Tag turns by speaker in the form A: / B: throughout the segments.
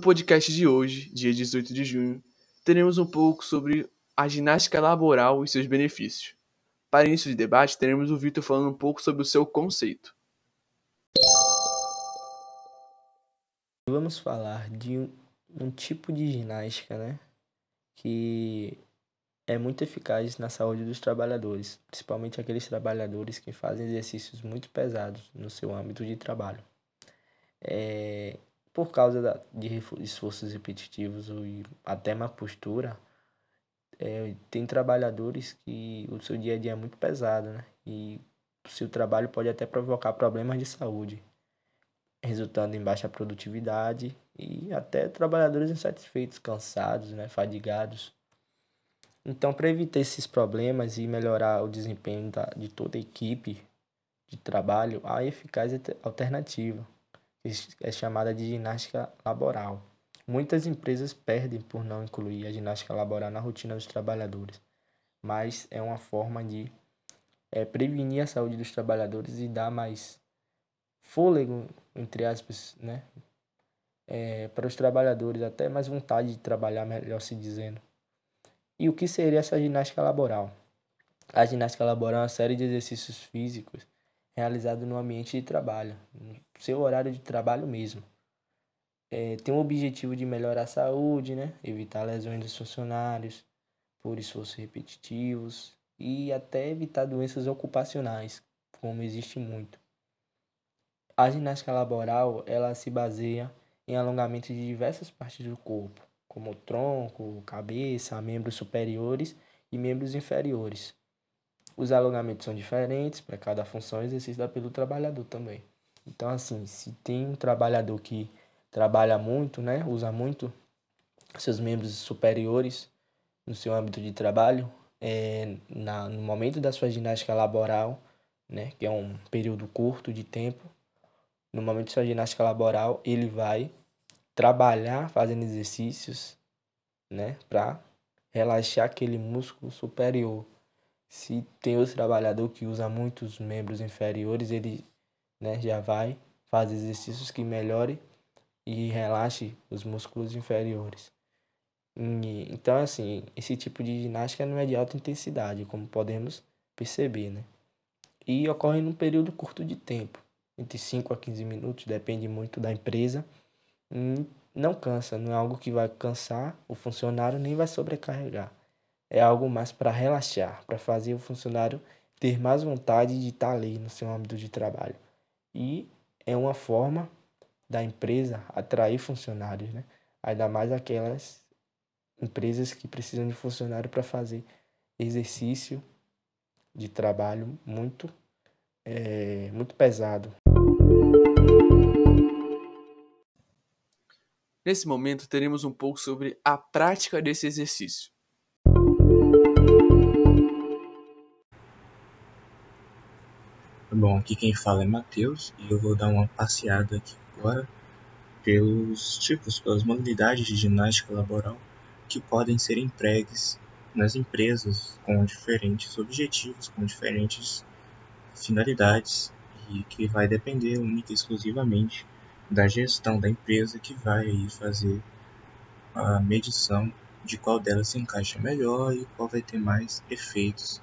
A: podcast de hoje, dia 18 de junho, teremos um pouco sobre a ginástica laboral e seus benefícios. Para início de debate, teremos o Vitor falando um pouco sobre o seu conceito.
B: Vamos falar de um, um tipo de ginástica, né, que é muito eficaz na saúde dos trabalhadores, principalmente aqueles trabalhadores que fazem exercícios muito pesados no seu âmbito de trabalho. É, por causa da, de esforços repetitivos e até má postura, é, tem trabalhadores que o seu dia a dia é muito pesado, né? E o seu trabalho pode até provocar problemas de saúde, resultando em baixa produtividade e até trabalhadores insatisfeitos, cansados, né? Fadigados. Então, para evitar esses problemas e melhorar o desempenho da, de toda a equipe de trabalho, há eficaz alternativa é chamada de ginástica laboral. Muitas empresas perdem por não incluir a ginástica laboral na rotina dos trabalhadores, mas é uma forma de é, prevenir a saúde dos trabalhadores e dar mais fôlego, entre aspas, né? É, para os trabalhadores, até mais vontade de trabalhar, melhor se dizendo. E o que seria essa ginástica laboral? A ginástica laboral é uma série de exercícios físicos realizado no ambiente de trabalho, no seu horário de trabalho mesmo. É, tem o objetivo de melhorar a saúde, né? evitar lesões dos funcionários por esforços repetitivos e até evitar doenças ocupacionais, como existe muito. A ginástica laboral ela se baseia em alongamento de diversas partes do corpo, como tronco, cabeça, membros superiores e membros inferiores. Os alongamentos são diferentes para cada função exercida pelo trabalhador também. Então, assim, se tem um trabalhador que trabalha muito, né, usa muito seus membros superiores no seu âmbito de trabalho, é, na, no momento da sua ginástica laboral, né, que é um período curto de tempo, no momento da sua ginástica laboral, ele vai trabalhar fazendo exercícios, né, para relaxar aquele músculo superior. Se tem outro trabalhador que usa muitos membros inferiores, ele né, já vai fazer exercícios que melhore e relaxe os músculos inferiores. E, então, assim, esse tipo de ginástica não é de alta intensidade, como podemos perceber, né? E ocorre num período curto de tempo, entre 5 a 15 minutos, depende muito da empresa. E não cansa, não é algo que vai cansar o funcionário nem vai sobrecarregar é algo mais para relaxar, para fazer o funcionário ter mais vontade de estar ali no seu âmbito de trabalho. E é uma forma da empresa atrair funcionários, né? Ainda mais aquelas empresas que precisam de funcionário para fazer exercício de trabalho muito, é, muito pesado.
A: Nesse momento, teremos um pouco sobre a prática desse exercício.
C: Bom, aqui quem fala é Matheus e eu vou dar uma passeada aqui agora pelos tipos, pelas modalidades de ginástica laboral que podem ser empregues nas empresas com diferentes objetivos, com diferentes finalidades e que vai depender única e exclusivamente da gestão da empresa que vai fazer a medição de qual delas se encaixa melhor e qual vai ter mais efeitos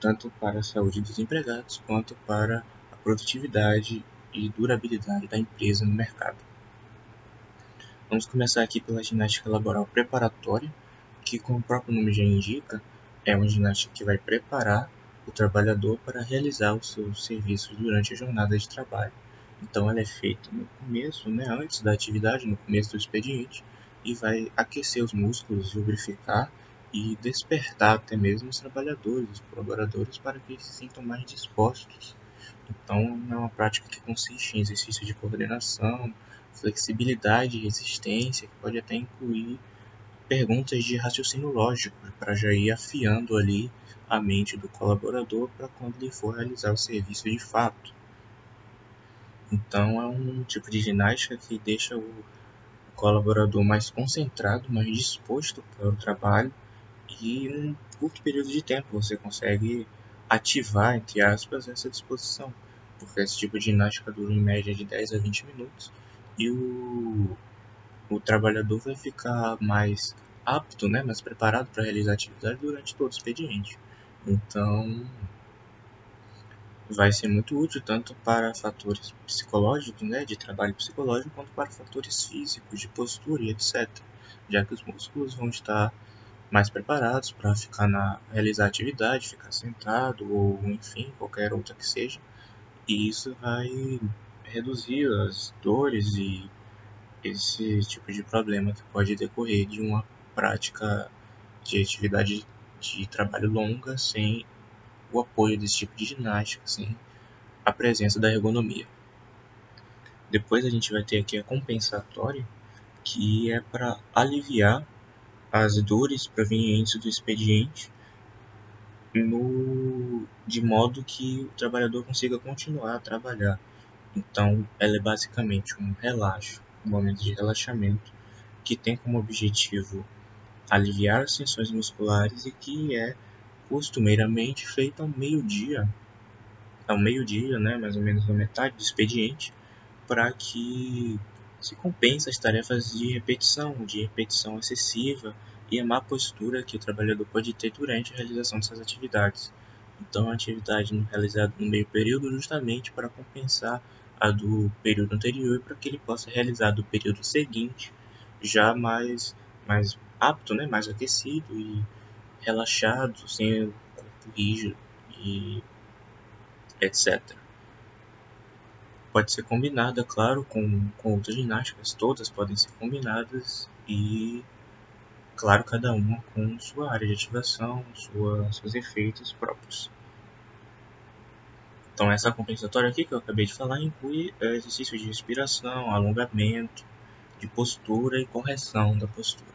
C: tanto para a saúde dos empregados quanto para a produtividade e durabilidade da empresa no mercado. Vamos começar aqui pela ginástica laboral preparatória, que, como o próprio nome já indica, é uma ginástica que vai preparar o trabalhador para realizar os seus serviços durante a jornada de trabalho. Então, ela é feita no começo, né, antes da atividade, no começo do expediente, e vai aquecer os músculos, lubrificar e despertar até mesmo os trabalhadores, os colaboradores, para que eles se sintam mais dispostos. Então, é uma prática que consiste em exercício de coordenação, flexibilidade e resistência, que pode até incluir perguntas de raciocínio lógico, para já ir afiando ali a mente do colaborador para quando ele for realizar o serviço de fato. Então, é um tipo de ginástica que deixa o colaborador mais concentrado, mais disposto para o trabalho e em um curto período de tempo você consegue ativar, entre aspas, essa disposição, porque esse tipo de ginástica dura em média de 10 a 20 minutos e o, o trabalhador vai ficar mais apto, né, mais preparado para realizar a atividade durante todo o expediente. Então, vai ser muito útil tanto para fatores psicológicos, né, de trabalho psicológico, quanto para fatores físicos, de postura e etc. Já que os músculos vão estar mais preparados para ficar na realizar atividade, ficar sentado ou enfim, qualquer outra que seja. E isso vai reduzir as dores e esse tipo de problema que pode decorrer de uma prática de atividade de trabalho longa sem o apoio desse tipo de ginástica, sem a presença da ergonomia. Depois a gente vai ter aqui a compensatória, que é para aliviar as dores provenientes do expediente no, de modo que o trabalhador consiga continuar a trabalhar. Então, ela é basicamente um relaxo, um momento de relaxamento que tem como objetivo aliviar as tensões musculares e que é costumeiramente feita ao meio-dia, ao meio-dia, né, mais ou menos na metade do expediente, para que se compense as tarefas de repetição, de repetição excessiva e a má postura que o trabalhador pode ter durante a realização dessas atividades. Então, a atividade realizada no meio período justamente para compensar a do período anterior para que ele possa realizar do período seguinte já mais mais apto, né, mais aquecido e relaxado, sem o corpo rígido e etc. Pode ser combinada, claro, com, com outras ginásticas, todas podem ser combinadas e, claro, cada uma com sua área de ativação, sua, seus efeitos próprios. Então, essa compensatória aqui que eu acabei de falar inclui exercícios de respiração, alongamento, de postura e correção da postura.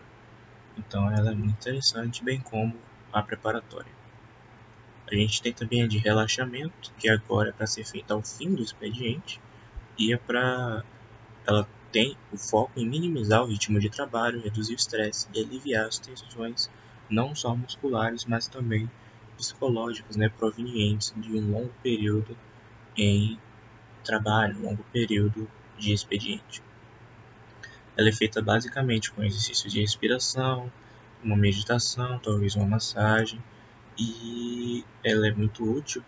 C: Então ela é muito interessante, bem como a preparatória. A gente tem também a de relaxamento, que agora é para ser feita ao fim do expediente, e é para ela tem o foco em minimizar o ritmo de trabalho, reduzir o estresse e aliviar as tensões não só musculares, mas também psicológicas, né, provenientes de um longo período em trabalho, longo período de expediente. Ela é feita basicamente com exercícios de respiração, uma meditação, talvez uma massagem, e ela é muito útil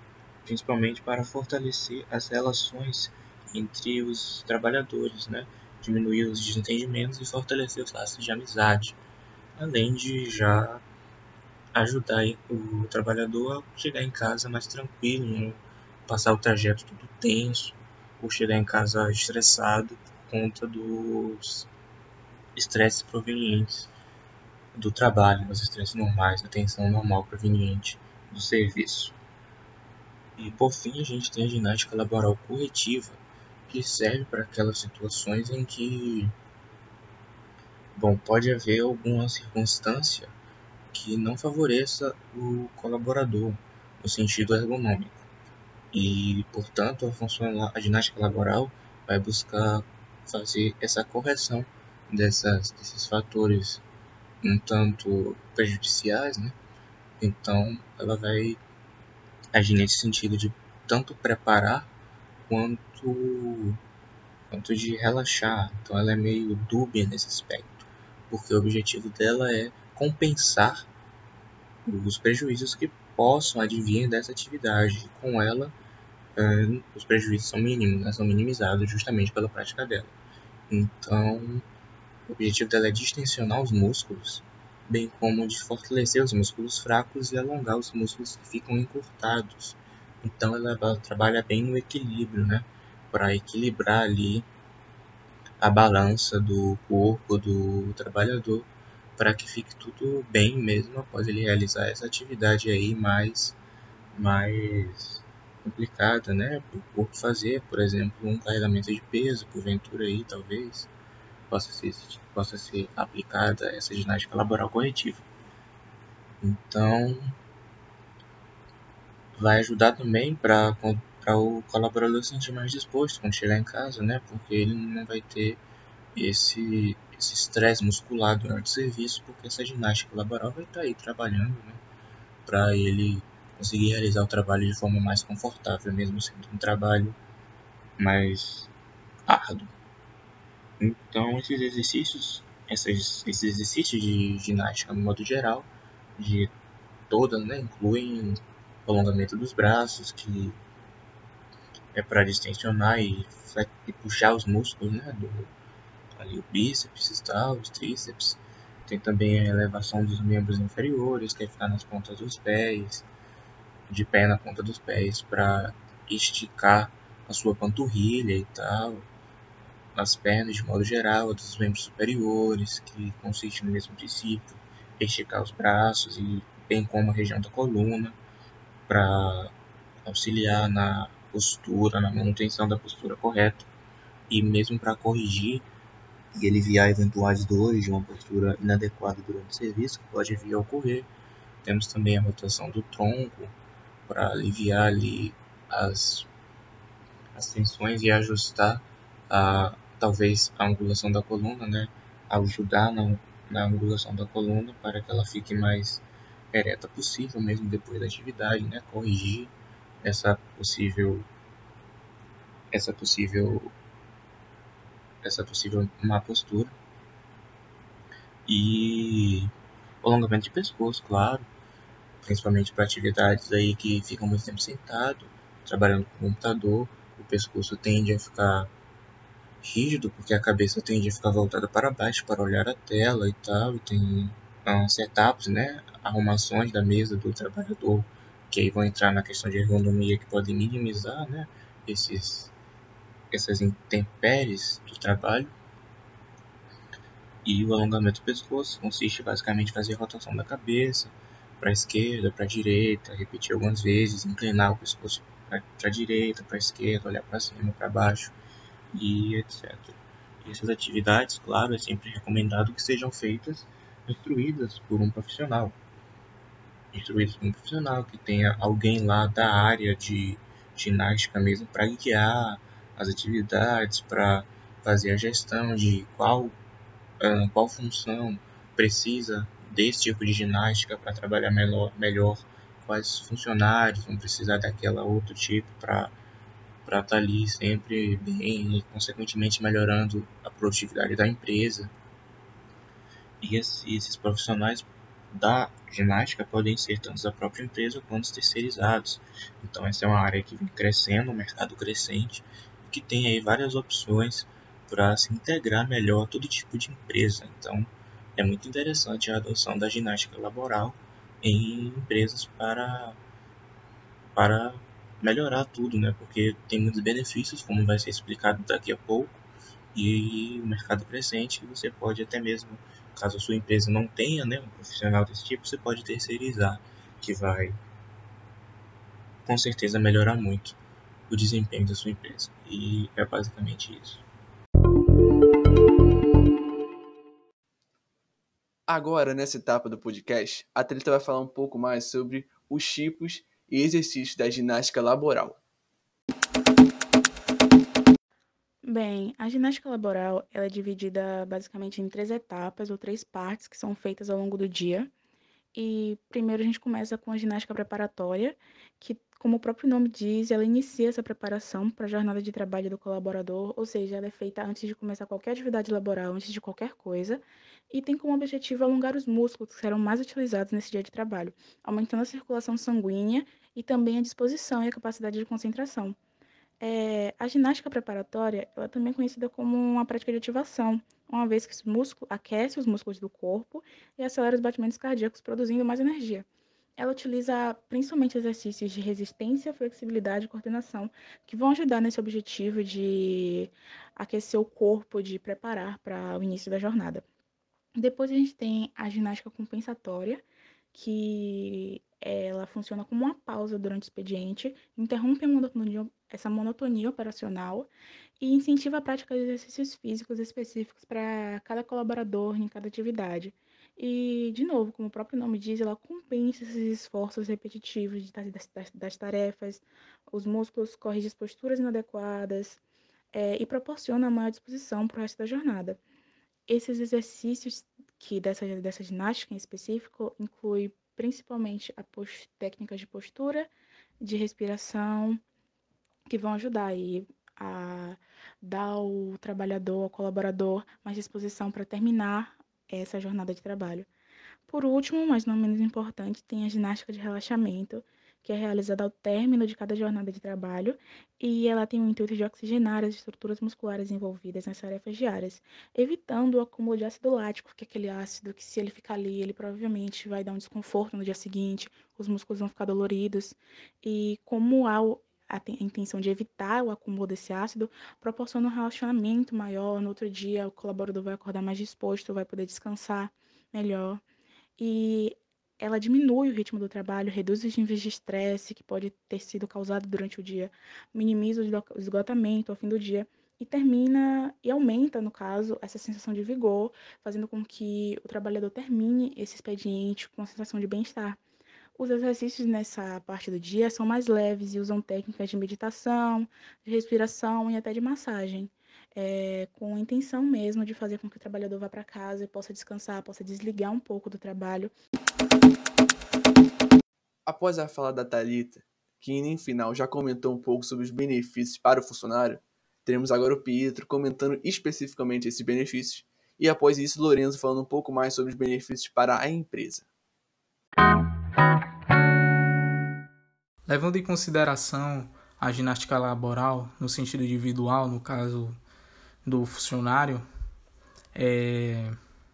C: principalmente para fortalecer as relações entre os trabalhadores, né? diminuir os desentendimentos e fortalecer os laços de amizade, além de já ajudar o trabalhador a chegar em casa mais tranquilo, não passar o trajeto tudo tenso, ou chegar em casa estressado por conta dos estresses provenientes do trabalho, os estresses normais, a tensão normal proveniente do serviço. E por fim, a gente tem a ginástica laboral corretiva, que serve para aquelas situações em que bom, pode haver alguma circunstância que não favoreça o colaborador no sentido ergonômico. E, portanto, a, função, a ginástica laboral vai buscar fazer essa correção dessas, desses fatores um tanto prejudiciais, né? Então, ela vai agir nesse sentido de tanto preparar quanto quanto de relaxar. Então, ela é meio dúbia nesse aspecto, porque o objetivo dela é compensar os prejuízos que possam advir dessa atividade. Com ela, eh, os prejuízos são mínimos, né? são minimizados justamente pela prática dela. Então, o objetivo dela é distensionar os músculos, bem como de fortalecer os músculos fracos e alongar os músculos que ficam encurtados. Então ela, trabalha bem no equilíbrio, né? Para equilibrar ali a balança do corpo do trabalhador para que fique tudo bem mesmo após ele realizar essa atividade aí mais mais complicada, né, o corpo fazer, por exemplo, um carregamento de peso, porventura aí, talvez, possa ser, possa ser aplicada essa ginástica laboral corretiva. Então, vai ajudar também para o colaborador se sentir mais disposto quando chegar em casa, né? Porque ele não vai ter esse esse estresse muscular durante o serviço, porque essa ginástica laboral vai estar tá aí trabalhando, né? Para ele conseguir realizar o trabalho de forma mais confortável, mesmo sendo um trabalho mais árduo. Então, esses exercícios, esses, esses exercícios de ginástica, no modo geral, de todas, né, incluem alongamento dos braços, que é para distensionar e, e, puxar os músculos, né, do, ali o bíceps e tal, os tríceps. Tem também a elevação dos membros inferiores, que é ficar nas pontas dos pés, de pé na ponta dos pés, para esticar a sua panturrilha e tal as pernas de modo geral, dos membros superiores, que consiste no mesmo princípio, esticar os braços e bem como a região da coluna, para auxiliar na postura, na manutenção da postura correta e mesmo para corrigir e aliviar eventuais dores de uma postura inadequada durante o serviço, que pode vir a ocorrer. Temos também a rotação do tronco para aliviar ali as, as tensões e ajustar a, talvez a angulação da coluna, né, ajudar na, na angulação da coluna para que ela fique mais ereta possível mesmo depois da atividade, né, corrigir essa possível essa possível essa possível má postura. E alongamento de pescoço, claro, principalmente para atividades aí que ficam muito tempo sentado, trabalhando com o computador, o pescoço tende a ficar rígido, porque a cabeça tende a ficar voltada para baixo para olhar a tela e tal, e tem um, setups, né, arrumações da mesa do trabalhador, que aí vão entrar na questão de ergonomia que podem minimizar, né, esses, essas intempéries do trabalho. E o alongamento do pescoço consiste basicamente em fazer rotação da cabeça para a esquerda, para a direita, repetir algumas vezes, inclinar o pescoço para a direita, para a esquerda, olhar para cima, para baixo e etc. Essas atividades, claro, é sempre recomendado que sejam feitas instruídas por um profissional. Instruídas por um profissional que tenha alguém lá da área de ginástica mesmo para guiar as atividades, para fazer a gestão de qual, uh, qual função precisa desse tipo de ginástica para trabalhar melhor, melhor, quais funcionários vão precisar daquela outro tipo para para estar tá ali sempre bem e, consequentemente, melhorando a produtividade da empresa. E esses profissionais da ginástica podem ser tanto da própria empresa quanto terceirizados. Então, essa é uma área que vem crescendo, um mercado crescente, que tem aí várias opções para se integrar melhor a todo tipo de empresa. Então, é muito interessante a adoção da ginástica laboral em empresas para, para melhorar tudo, né? Porque tem muitos benefícios, como vai ser explicado daqui a pouco, e o mercado crescente, você pode até mesmo, caso a sua empresa não tenha, né, um profissional desse tipo, você pode terceirizar, que vai com certeza melhorar muito o desempenho da sua empresa. E é basicamente isso.
A: Agora, nessa etapa do podcast, a Thalita vai falar um pouco mais sobre os tipos e exercícios da ginástica laboral.
D: Bem, a ginástica laboral ela é dividida basicamente em três etapas ou três partes que são feitas ao longo do dia. E primeiro a gente começa com a ginástica preparatória, que, como o próprio nome diz, ela inicia essa preparação para a jornada de trabalho do colaborador, ou seja, ela é feita antes de começar qualquer atividade laboral, antes de qualquer coisa, e tem como objetivo alongar os músculos que serão mais utilizados nesse dia de trabalho, aumentando a circulação sanguínea e também a disposição e a capacidade de concentração. É, a ginástica preparatória ela também é conhecida como uma prática de ativação, uma vez que o músculo aquece os músculos do corpo e acelera os batimentos cardíacos, produzindo mais energia. Ela utiliza principalmente exercícios de resistência, flexibilidade e coordenação, que vão ajudar nesse objetivo de aquecer o corpo, de preparar para o início da jornada. Depois a gente tem a ginástica compensatória, que ela funciona como uma pausa durante o expediente, interrompe monotonia, essa monotonia operacional e incentiva a prática de exercícios físicos específicos para cada colaborador em cada atividade. E, de novo, como o próprio nome diz, ela compensa esses esforços repetitivos das, das, das tarefas, os músculos corrigem as posturas inadequadas é, e proporciona maior disposição para o resto da jornada. Esses exercícios que dessa, dessa ginástica em específico inclui principalmente técnicas de postura, de respiração, que vão ajudar aí a dar ao trabalhador, ao colaborador, mais disposição para terminar essa jornada de trabalho. Por último, mas não menos importante, tem a ginástica de relaxamento, que é realizada ao término de cada jornada de trabalho, e ela tem o intuito de oxigenar as estruturas musculares envolvidas nas tarefas diárias, evitando o acúmulo de ácido lático, que é aquele ácido que, se ele ficar ali, ele provavelmente vai dar um desconforto no dia seguinte, os músculos vão ficar doloridos. E como há a, intenção de evitar o acúmulo desse ácido, proporciona um relaxamento maior. No outro dia, o colaborador vai acordar mais disposto, vai poder descansar melhor. E ela diminui o ritmo do trabalho, reduz os níveis de estresse que pode ter sido causado durante o dia, minimiza o esgotamento ao fim do dia e termina e aumenta, no caso, essa sensação de vigor, fazendo com que o trabalhador termine esse expediente com uma sensação de bem-estar. Os exercícios nessa parte do dia são mais leves e usam técnicas de meditação, de respiração e até de massagem, é, com a intenção mesmo de fazer com que o trabalhador vá para casa e possa descansar, possa desligar um pouco do trabalho.
A: Após a fala da Talita, que em final já comentou um pouco sobre os benefícios para o funcionário, teremos agora o Pietro comentando especificamente esses benefícios, e após isso Lorenzo falando um pouco mais sobre os benefícios para a empresa.
E: Levando em consideração a ginástica laboral, no sentido individual, no caso do funcionário, é,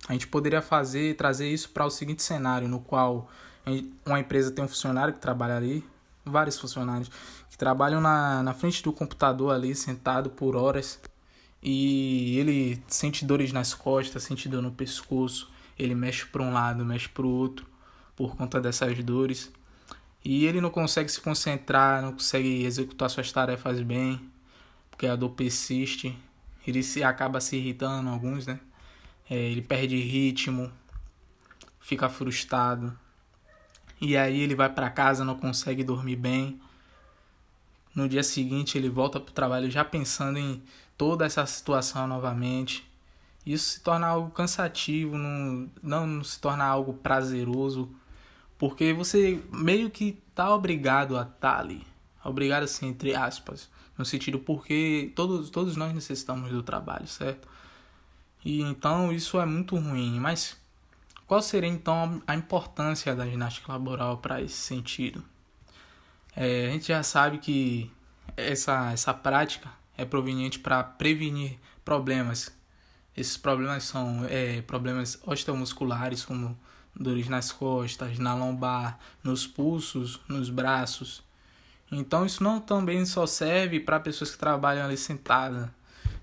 E: a gente poderia fazer, trazer isso para o seguinte cenário, no qual uma empresa tem um funcionário que trabalha ali, vários funcionários que trabalham na, na frente do computador ali, sentado por horas, e ele sente dores nas costas, sente dor no pescoço, ele mexe para um lado, mexe para o outro por conta dessas dores. E ele não consegue se concentrar, não consegue executar suas tarefas bem, porque a dor persiste. Ele se acaba se irritando, alguns, né? É, ele perde ritmo, fica frustrado. E aí ele vai para casa, não consegue dormir bem. No dia seguinte ele volta para o trabalho já pensando em toda essa situação novamente. Isso se torna algo cansativo, não, não, se torna algo prazeroso, porque você meio que tá obrigado a estar tá ali. Obrigado assim, entre aspas. No sentido porque todos, todos nós necessitamos do trabalho, certo? E então isso é muito ruim. Mas qual seria então a importância da ginástica laboral para esse sentido? É, a gente já sabe que essa, essa prática é proveniente para prevenir problemas. Esses problemas são é, problemas osteomusculares, como dores nas costas, na lombar, nos pulsos, nos braços. Então isso não também só serve para pessoas que trabalham ali sentadas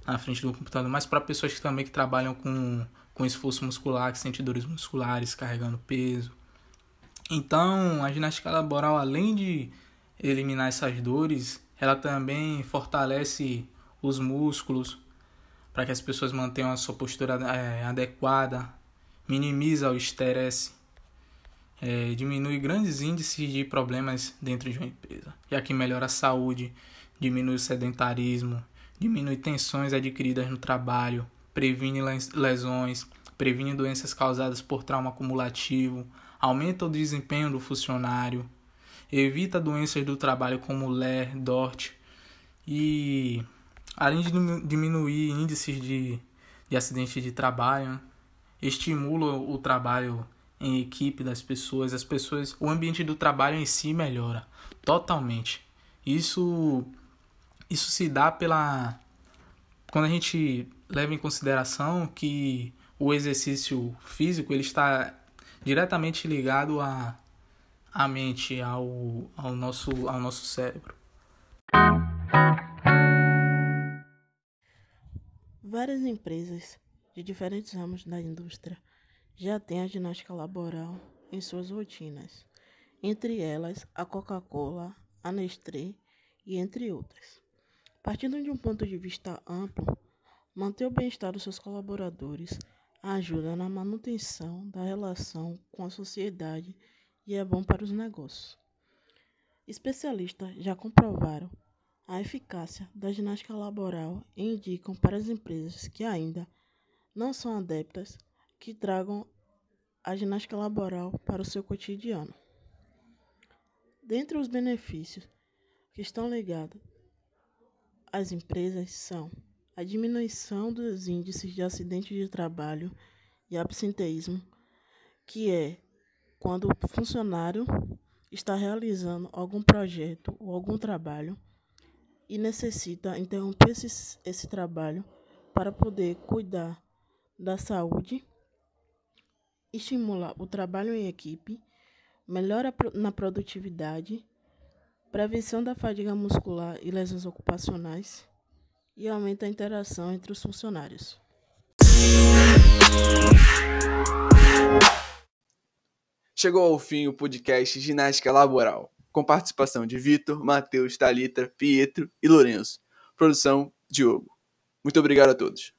E: na frente do computador, mas para pessoas que também que trabalham com, com esforço muscular, que sentem dores musculares, carregando peso. Então, a ginástica laboral, além de eliminar essas dores, ela também fortalece os músculos para que as pessoas mantenham a sua postura é, adequada, minimiza o estresse, é, diminui grandes índices de problemas dentro de uma empresa, já que melhora a saúde, diminui o sedentarismo, diminui tensões adquiridas no trabalho, previne lesões, previne doenças causadas por trauma acumulativo, aumenta o desempenho do funcionário, evita doenças do trabalho como LER, DORT e além de diminuir índices de, de acidentes de trabalho, estimula o trabalho em equipe das pessoas, as pessoas, o ambiente do trabalho em si melhora totalmente. Isso isso se dá pela quando a gente leva em consideração que o exercício físico ele está diretamente ligado à, à mente, ao, ao, nosso, ao nosso cérebro.
F: Várias empresas de diferentes ramos da indústria já têm a ginástica laboral em suas rotinas, entre elas a Coca-Cola, a Nestlé e entre outras. Partindo de um ponto de vista amplo, manter o bem-estar dos seus colaboradores ajuda na manutenção da relação com a sociedade e é bom para os negócios. Especialistas já comprovaram a eficácia da ginástica laboral e indicam para as empresas que ainda não são adeptas que tragam a ginástica laboral para o seu cotidiano. Dentre os benefícios que estão ligados as empresas são a diminuição dos índices de acidentes de trabalho e absenteísmo, que é quando o funcionário está realizando algum projeto ou algum trabalho e necessita interromper esse, esse trabalho para poder cuidar da saúde, estimular o trabalho em equipe, melhora na produtividade, prevenção da fadiga muscular e lesões ocupacionais e aumenta a interação entre os funcionários.
A: Chegou ao fim o podcast Ginástica Laboral, com participação de Vitor, Matheus, Talita, Pietro e Lourenço. Produção: Diogo. Muito obrigado a todos.